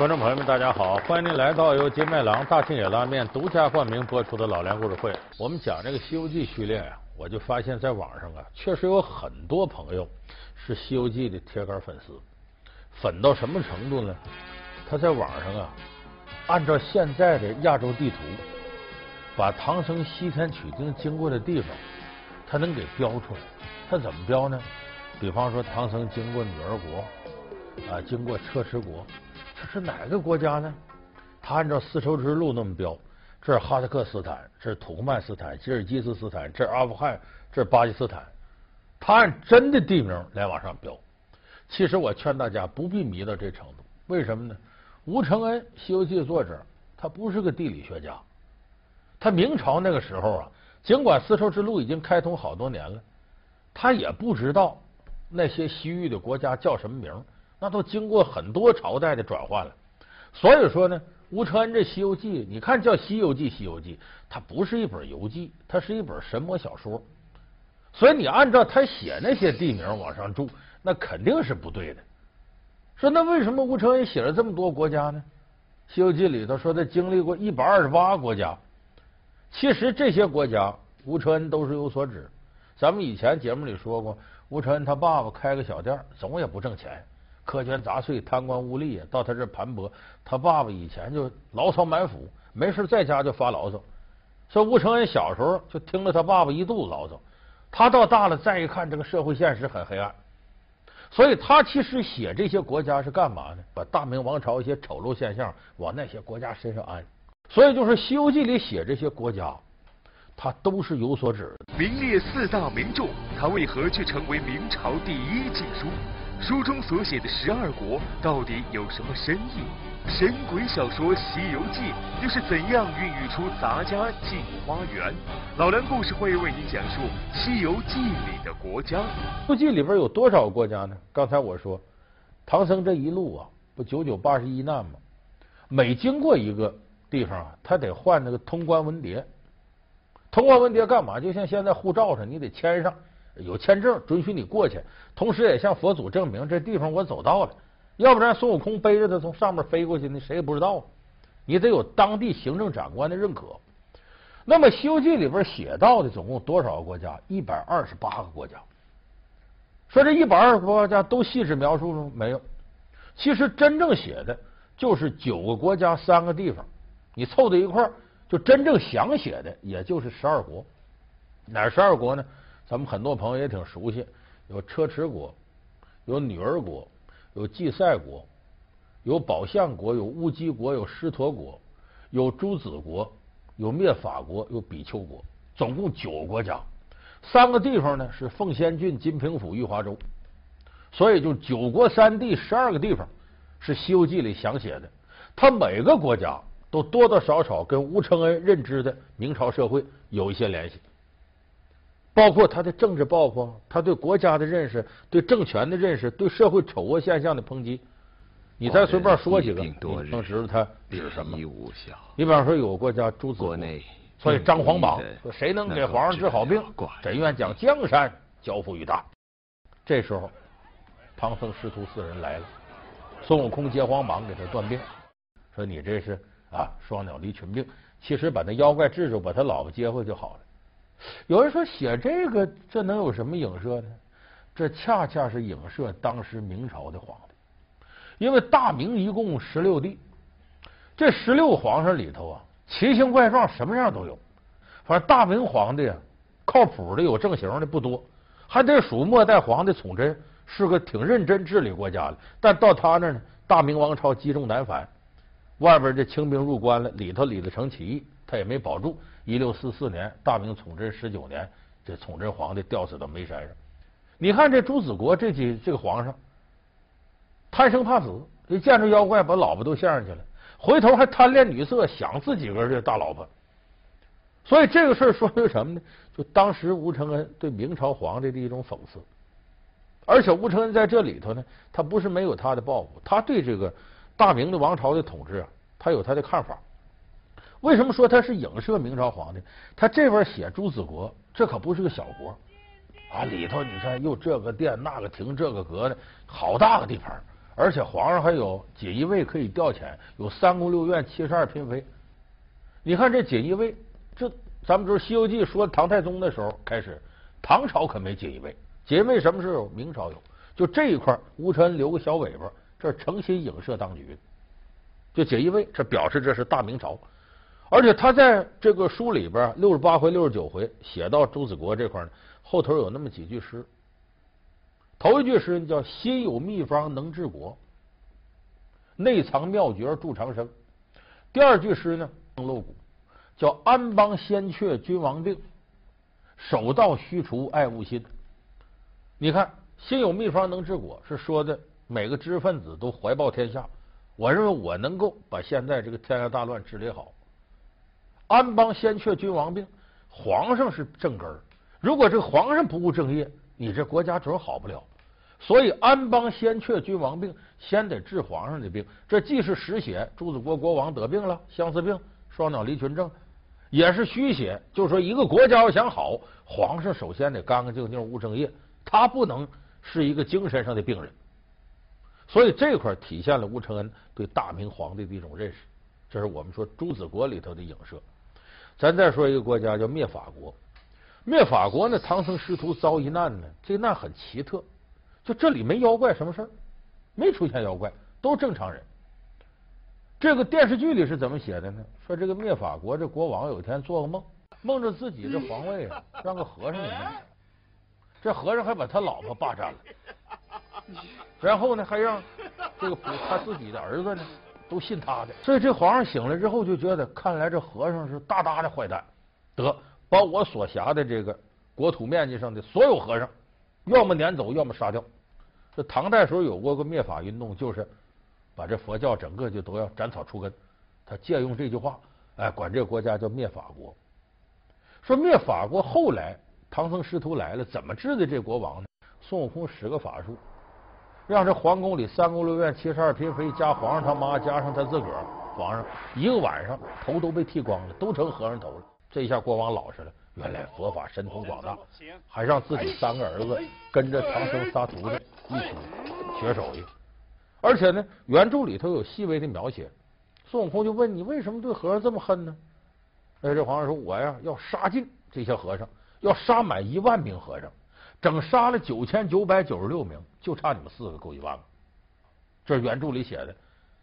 观众朋友们，大家好！欢迎您来到由金麦郎大庆野拉面独家冠名播出的老梁故事会。我们讲这个《西游记》序列啊，我就发现，在网上啊，确实有很多朋友是《西游记》的铁杆粉丝，粉到什么程度呢？他在网上啊，按照现在的亚洲地图，把唐僧西天取经经过的地方，他能给标出来。他怎么标呢？比方说，唐僧经过女儿国啊，经过车迟国。这是哪个国家呢？他按照丝绸之路那么标，这是哈萨克斯坦，这是土库曼斯坦，吉尔吉斯斯坦，这是阿富汗，这是巴基斯坦。他按真的地名来往上标。其实我劝大家不必迷到这程度。为什么呢？吴承恩《西游记》的作者，他不是个地理学家。他明朝那个时候啊，尽管丝绸之路已经开通好多年了，他也不知道那些西域的国家叫什么名。那都经过很多朝代的转换了，所以说呢，吴承恩这《西游记》，你看叫《西游记》，《西游记》它不是一本游记，它是一本神魔小说。所以你按照他写那些地名往上注，那肯定是不对的。说那为什么吴承恩写了这么多国家呢？《西游记》里头说他经历过一百二十八个国家，其实这些国家吴承恩都是有所指。咱们以前节目里说过，吴承恩他爸爸开个小店，总也不挣钱。苛捐杂税、贪官污吏啊，到他这盘剥。他爸爸以前就牢骚满腹，没事在家就发牢骚。说吴承恩小时候就听了他爸爸一肚子牢骚，他到大了再一看，这个社会现实很黑暗，所以他其实写这些国家是干嘛呢？把大明王朝一些丑陋现象往那些国家身上安。所以就是《西游记》里写这些国家，他都是有所指。名列四大名著，他为何却成为明朝第一禁书？书中所写的十二国到底有什么深意？神鬼小说《西游记》又是怎样孕育出杂家镜花缘？老梁故事会为你讲述《西游记》里的国家。《西游记》里边有多少个国家呢？刚才我说，唐僧这一路啊，不九九八十一难吗？每经过一个地方啊，他得换那个通关文牒。通关文牒干嘛？就像现在护照上，你得签上。有签证准许你过去，同时也向佛祖证明这地方我走到了，要不然孙悟空背着他从上面飞过去，那谁也不知道。你得有当地行政长官的认可。那么《西游记》里边写到的总共多少个国家？一百二十八个国家。说这一百二十个国家都细致描述吗？没有。其实真正写的就是九个国家三个地方，你凑在一块儿，就真正想写的也就是十二国。哪十二国呢？咱们很多朋友也挺熟悉，有车迟国，有女儿国，有祭赛国，有宝象国，有乌鸡国，有狮驼国，有朱子国，有灭法国，有比丘国，总共九个国家。三个地方呢是凤仙郡、金平府、玉华州，所以就九国三地十二个地方是《西游记》里想写的。他每个国家都多多少少跟吴承恩认知的明朝社会有一些联系。包括他的政治抱负，他对国家的认识，对政权的认识，对社会丑恶现象的抨击。你再随便说几个，你能知道他是什么？你比方说有个国家朱子国，所以张皇榜说谁能给皇上治好病，朕愿将江山交付于他。这时候，唐僧师徒四人来了，孙悟空接皇榜给他断病，说你这是啊双鸟离群病，其实把那妖怪治住，把他老婆接回就好了。有人说写这个，这能有什么影射呢？这恰恰是影射当时明朝的皇帝，因为大明一共十六帝，这十六皇上里头啊，奇形怪状，什么样都有。反正大明皇帝啊，靠谱的有正形的不多，还得数末代皇帝崇祯，是个挺认真治理国家的。但到他那呢，大明王朝积重难返，外边这清兵入关了，里头李自成起义，他也没保住。一六四四年，大明崇祯十九年，这崇祯皇帝吊死到煤山上。你看这朱子国这几这个皇上，贪生怕死，一见着妖怪把老婆都献上去了，回头还贪恋女色，想自己个这大老婆。所以这个事儿说明什么呢？就当时吴承恩对明朝皇帝的一种讽刺。而且吴承恩在这里头呢，他不是没有他的抱负，他对这个大明的王朝的统治啊，他有他的看法。为什么说他是影射明朝皇帝？他这边写朱子国，这可不是个小国啊！里头你看又这个殿那个亭这个阁的，好大个地盘，而且皇上还有锦衣卫可以调遣，有三宫六院七十二嫔妃。你看这锦衣卫，这咱们知道《西游记》说唐太宗的时候开始，唐朝可没锦衣卫，锦衣卫什么时候有？明朝有。就这一块，吴承恩留个小尾巴，这是诚心影射当局。就锦衣卫，这表示这是大明朝。而且他在这个书里边六十八回、六十九回写到朱子国这块呢，后头有那么几句诗。头一句诗叫“心有秘方能治国，内藏妙诀助长生”。第二句诗呢，露骨，叫“安邦先却君王病，守道须除爱物心”。你看，“心有秘方能治国”是说的每个知识分子都怀抱天下，我认为我能够把现在这个天下大乱治理好。安邦先却君王病，皇上是正根儿，如果这个皇上不务正业，你这国家准好不了。所以安邦先却君王病，先得治皇上的病。这既是实写朱子国国王得病了，相思病、双脑离群症，也是虚写。就是说，一个国家要想好，皇上首先得干干净净、务正业，他不能是一个精神上的病人。所以这块体现了吴承恩对大明皇帝的一种认识。这是我们说朱子国里头的影射。咱再说一个国家叫灭法国，灭法国呢，唐僧师徒遭一难呢，这难很奇特。就这里没妖怪，什么事儿？没出现妖怪，都正常人。这个电视剧里是怎么写的呢？说这个灭法国这国王有一天做个梦，梦着自己这皇位啊，让个和尚给弄。这和尚还把他老婆霸占了，然后呢，还让这个他自己的儿子呢都信他的。所以这皇上醒了之后就觉得，看来这和尚是大大的坏蛋，得把我所辖的这个国土面积上的所有和尚。要么撵走，要么杀掉。这唐代时候有过个灭法运动，就是把这佛教整个就都要斩草除根。他借用这句话，哎，管这个国家叫灭法国。说灭法国后来唐僧师徒来了，怎么治的这国王呢？孙悟空使个法术，让这皇宫里三宫六院七十二嫔妃加皇上他妈加上他自个儿，皇上一个晚上头都被剃光了，都成和尚头了。这下国王老实了。原来佛法神通广大，还让自己三个儿子跟着唐僧仨徒弟一起学手艺。而且呢，原著里头有细微的描写。孙悟空就问你为什么对和尚这么恨呢？哎，这皇上说：“我呀，要杀尽这些和尚，要杀满一万名和尚，整杀了九千九百九十六名，就差你们四个够一万个。”这原著里写的。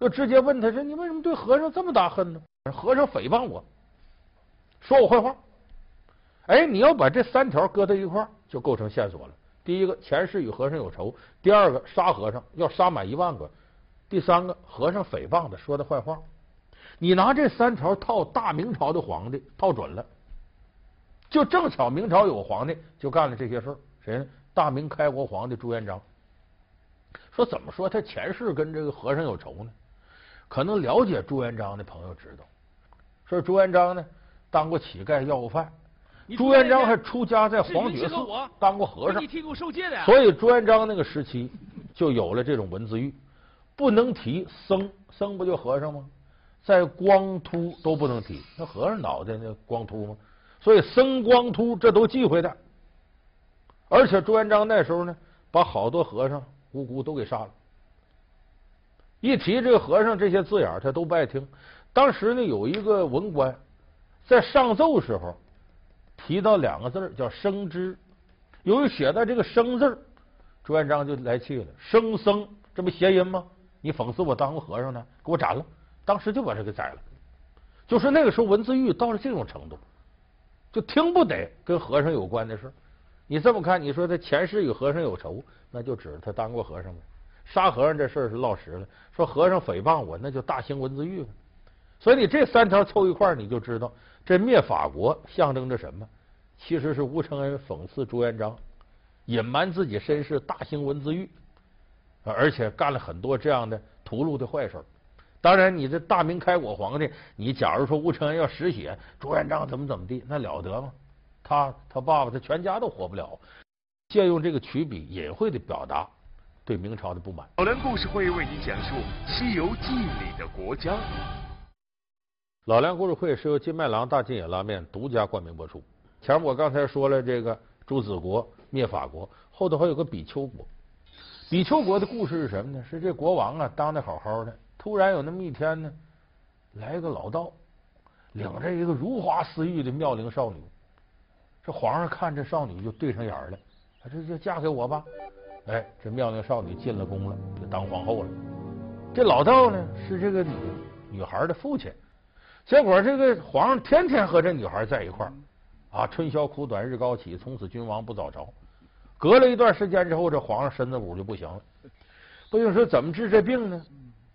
就直接问他说：“你为什么对和尚这么大恨呢？”和尚诽谤我，说我坏话。哎，你要把这三条搁在一块儿，就构成线索了。第一个，前世与和尚有仇；第二个，杀和尚要杀满一万个；第三个，和尚诽谤的说的坏话。你拿这三条套大明朝的皇帝，套准了，就正巧明朝有个皇帝就干了这些事儿。谁呢？大明开国皇帝朱元璋。说怎么说他前世跟这个和尚有仇呢？可能了解朱元璋的朋友知道，说朱元璋呢当过乞丐，要过饭。朱元璋还出家在黄觉寺当过和尚，所以朱元璋那个时期就有了这种文字狱，不能提僧，僧不就和尚吗？在光秃都不能提，那和尚脑袋那光秃吗？所以僧光秃这都忌讳的。而且朱元璋那时候呢，把好多和尚无辜都给杀了。一提这个和尚这些字眼，他都不爱听。当时呢，有一个文官在上奏时候。提到两个字叫“生之”，由于写在这个“生”字，朱元璋就来气了。生僧，这不谐音吗？你讽刺我当过和尚呢，给我斩了！当时就把这个宰了。就是那个时候文字狱到了这种程度，就听不得跟和尚有关的事。你这么看，你说他前世与和尚有仇，那就指着他当过和尚呗。杀和尚这事儿是落实了。说和尚诽谤我，那就大兴文字狱。所以你这三条凑一块儿，你就知道。这灭法国象征着什么？其实是吴承恩讽刺朱元璋，隐瞒自己身世，大兴文字狱，而且干了很多这样的屠戮的坏事。当然，你这大明开国皇帝，你假如说吴承恩要实写朱元璋怎么怎么地，那了得吗？他他爸爸他全家都活不了。借用这个曲笔隐晦的表达对明朝的不满。老梁故事会为您讲述《西游记》里的国家。老梁故事会是由金麦郎大金野拉面独家冠名播出。前面我刚才说了这个朱子国灭法国，后头还有个比丘国。比丘国的故事是什么呢？是这国王啊当的好好的，突然有那么一天呢，来一个老道，领着一个如花似玉的妙龄少女。这皇上看这少女就对上眼了，这就嫁给我吧。哎，这妙龄少女进了宫了，就当皇后了。这老道呢是这个女女孩的父亲。结果这个皇上天天和这女孩在一块儿啊，春宵苦短日高起，从此君王不早朝。隔了一段时间之后，这皇上身子骨就不行了。不就说怎么治这病呢？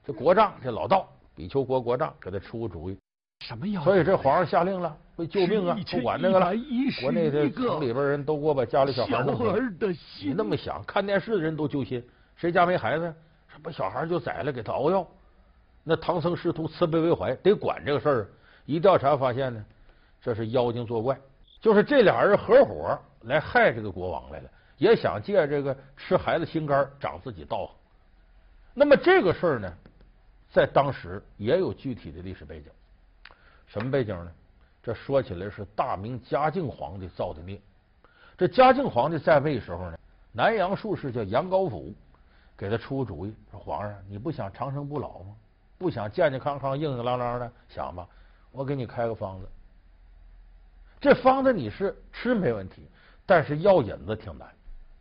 这国丈这老道比丘国国丈给他出个主意。什么药？所以这皇上下令了，为救命啊，不管那个了。国内的城里边人都给我把家里小孩弄了。你那么想，看电视的人都揪心，谁家没孩子？把小孩就宰了，给他熬药。那唐僧师徒慈悲为怀，得管这个事儿。一调查发现呢，这是妖精作怪，就是这俩人合伙来害这个国王来了，也想借这个吃孩子心肝长自己道行。那么这个事儿呢，在当时也有具体的历史背景。什么背景呢？这说起来是大明嘉靖皇帝造的孽。这嘉靖皇帝在位时候呢，南阳术士叫杨高甫，给他出个主意，说皇上，你不想长生不老吗？不想健健康康、硬硬朗朗的，想吧，我给你开个方子。这方子你是吃没问题，但是药引子挺难。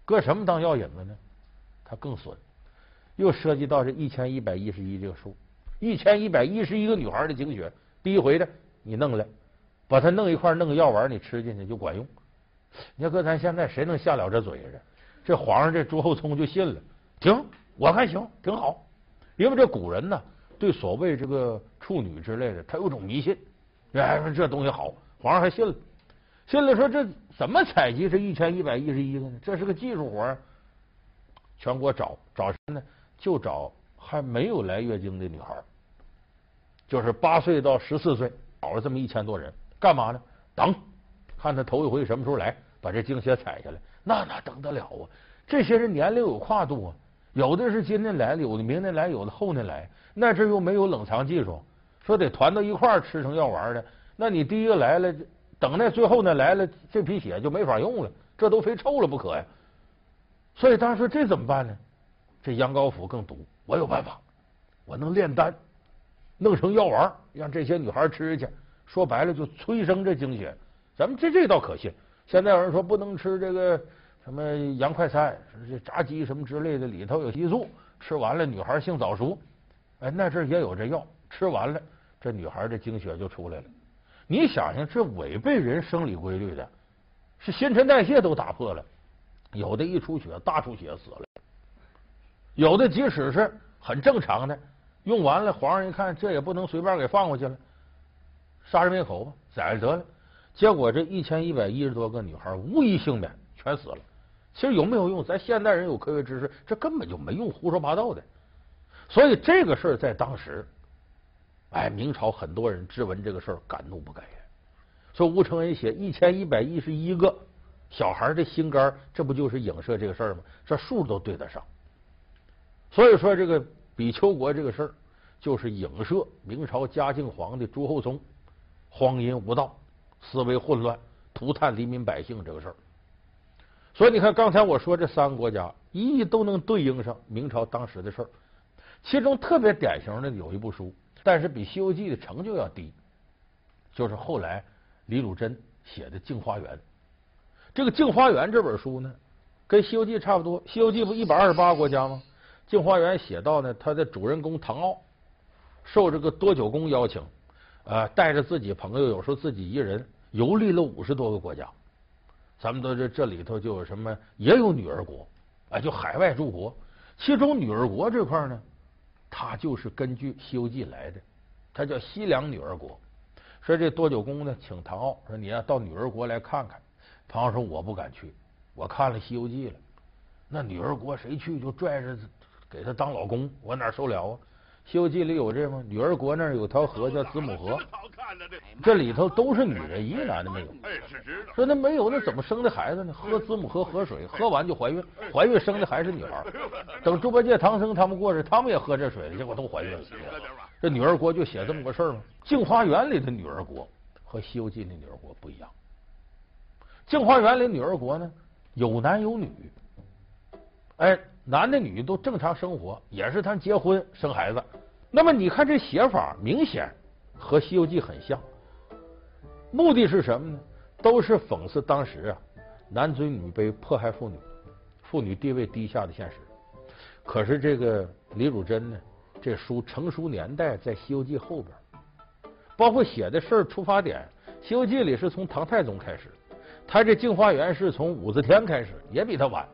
搁什么当药引子呢？它更损，又涉及到这一千一百一十一这个数，一千一百一十一个女孩的精血，第一回的你弄来，把它弄一块，弄个药丸，你吃进去就管用。你要搁咱现在谁能下了这嘴呀？这皇上这朱厚熜就信了，行，我看行，挺好，因为这古人呢。对所谓这个处女之类的，他有种迷信，哎，说这东西好，皇上还信了，信了说这怎么采集这一千一百一十一个呢？这是个技术活，全国找找什么呢？就找还没有来月经的女孩，就是八岁到十四岁，找了这么一千多人，干嘛呢？等，看他头一回什么时候来，把这精血采下来，那哪等得了啊？这些人年龄有跨度啊。有的是今天来的，有的明天来，有的后天来。那这又没有冷藏技术，说得团到一块儿吃成药丸的。那你第一个来了，等那最后那来了，这批血就没法用了，这都非臭了不可呀。所以当时这怎么办呢？这杨高福更毒，我有办法，我能炼丹，弄成药丸，让这些女孩吃去。说白了就催生这经血。咱们这这倒可信。现在有人说不能吃这个。什么洋快餐，炸鸡什么之类的，里头有激素，吃完了女孩性早熟。哎，那阵也有这药，吃完了这女孩的经血就出来了。你想想，这违背人生理规律的，是新陈代谢都打破了。有的一出血大出血死了，有的即使是很正常的，用完了皇上一看，这也不能随便给放过去了，杀人灭口吧，宰了得了。结果这一千一百一十多个女孩无一幸免，全死了。其实有没有用？咱现代人有科学知识，这根本就没用，胡说八道的。所以这个事儿在当时，哎，明朝很多人质问这个事儿，敢怒不敢言。说吴承恩写一千一百一十一个小孩的心肝，这不就是影射这个事儿吗？这数都对得上。所以说，这个比丘国这个事儿，就是影射明朝嘉靖皇帝朱厚熜荒淫无道、思维混乱、涂炭黎民百姓这个事儿。所以你看，刚才我说这三个国家，一一都能对应上明朝当时的事儿。其中特别典型的有一部书，但是比《西游记》的成就要低，就是后来李汝珍写的《镜花缘》。这个《镜花缘》这本书呢，跟《西游记》差不多，《西游记》不一百二十八个国家吗？《镜花缘》写到呢，他的主人公唐傲受这个多九公邀请，呃，带着自己朋友，有时候自己一人游历了五十多个国家。咱们都这这里头就有什么，也有女儿国，啊，就海外诸国。其中女儿国这块呢，它就是根据《西游记》来的，它叫西凉女儿国。说这多九公呢，请唐傲说你要到女儿国来看看。唐傲说我不敢去，我看了《西游记》了，那女儿国谁去就拽着给他当老公，我哪受了啊？《西游记》里有这吗？女儿国那儿有条河叫子母河，这里头都是女人，一个男的没有。说那没有，那怎么生的孩子呢？喝子母河河水，喝完就怀孕，怀孕生的还是女孩。等猪八戒、唐僧他们过去，他们也喝这水了，结果都怀孕了。这女儿国就写这么个事儿吗？《镜花缘》里的女儿国和《西游记》的女儿国不一样，《镜花缘》里女儿国呢有男有女，哎，男的女的都正常生活，也是他结婚生孩子。那么你看这写法明显和《西游记》很像，目的是什么呢？都是讽刺当时啊男尊女卑、迫害妇女、妇女地位低下的现实。可是这个李汝珍呢，这书成书年代在《西游记》后边，包括写的事儿出发点，《西游记》里是从唐太宗开始，他这镜花缘是从武则天开始，也比他晚。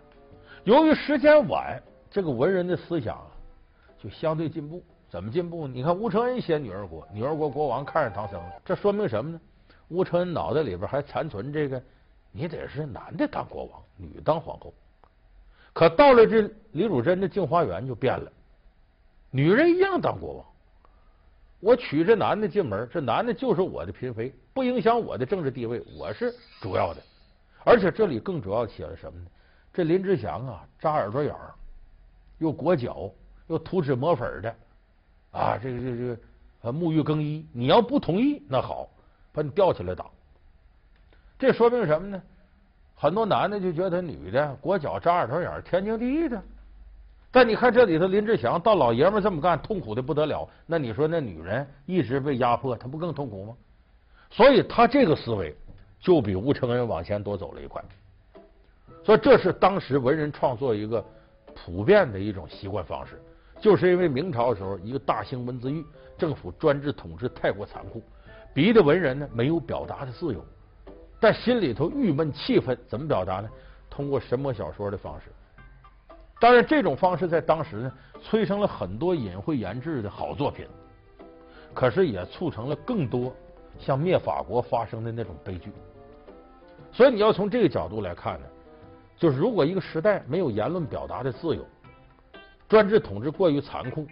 由于时间晚，这个文人的思想就相对进步。怎么进步？你看吴承恩写女儿国，女儿国国王看上唐僧了，这说明什么呢？吴承恩脑袋里边还残存这个，你得是男的当国王，女当皇后。可到了这李汝珍的镜花缘就变了，女人一样当国王。我娶这男的进门，这男的就是我的嫔妃，不影响我的政治地位，我是主要的。而且这里更主要写了什么呢？这林志祥啊，扎耳朵眼儿，又裹脚，又涂脂抹粉的。啊，这个这个这个沐浴更衣，你要不同意，那好，把你吊起来打。这说明什么呢？很多男的就觉得女的裹脚扎耳朵眼儿，天经地义的。但你看这里头，林志祥到老爷们这么干，痛苦的不得了。那你说那女人一直被压迫，她不更痛苦吗？所以他这个思维就比吴承恩往前多走了一块。所以这是当时文人创作一个普遍的一种习惯方式。就是因为明朝的时候，一个大兴文字狱，政府专制统治太过残酷，逼得文人呢没有表达的自由，但心里头郁闷气愤，怎么表达呢？通过神魔小说的方式。当然，这种方式在当时呢，催生了很多隐晦研制的好作品，可是也促成了更多像灭法国发生的那种悲剧。所以你要从这个角度来看呢，就是如果一个时代没有言论表达的自由。专制统治过于残酷，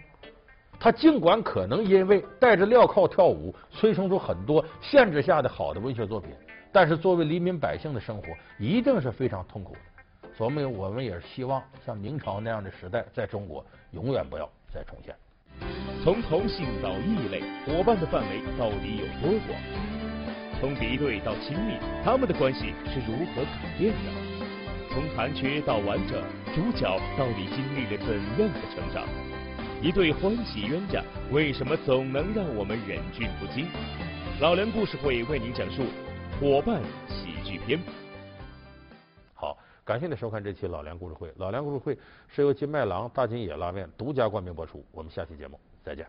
他尽管可能因为戴着镣铐跳舞，催生出很多限制下的好的文学作品，但是作为黎民百姓的生活，一定是非常痛苦的。所以，我们也是希望像明朝那样的时代，在中国永远不要再重现。从同性到异类，伙伴的范围到底有多广？从敌对到亲密，他们的关系是如何改变的？从残缺到完整，主角到底经历了怎样的成长？一对欢喜冤家，为什么总能让我们忍俊不禁？老梁故事会为您讲述《伙伴喜剧篇》。好，感谢您收看这期老梁故事会。老梁故事会是由金麦郎大金野拉面独家冠名播出。我们下期节目再见。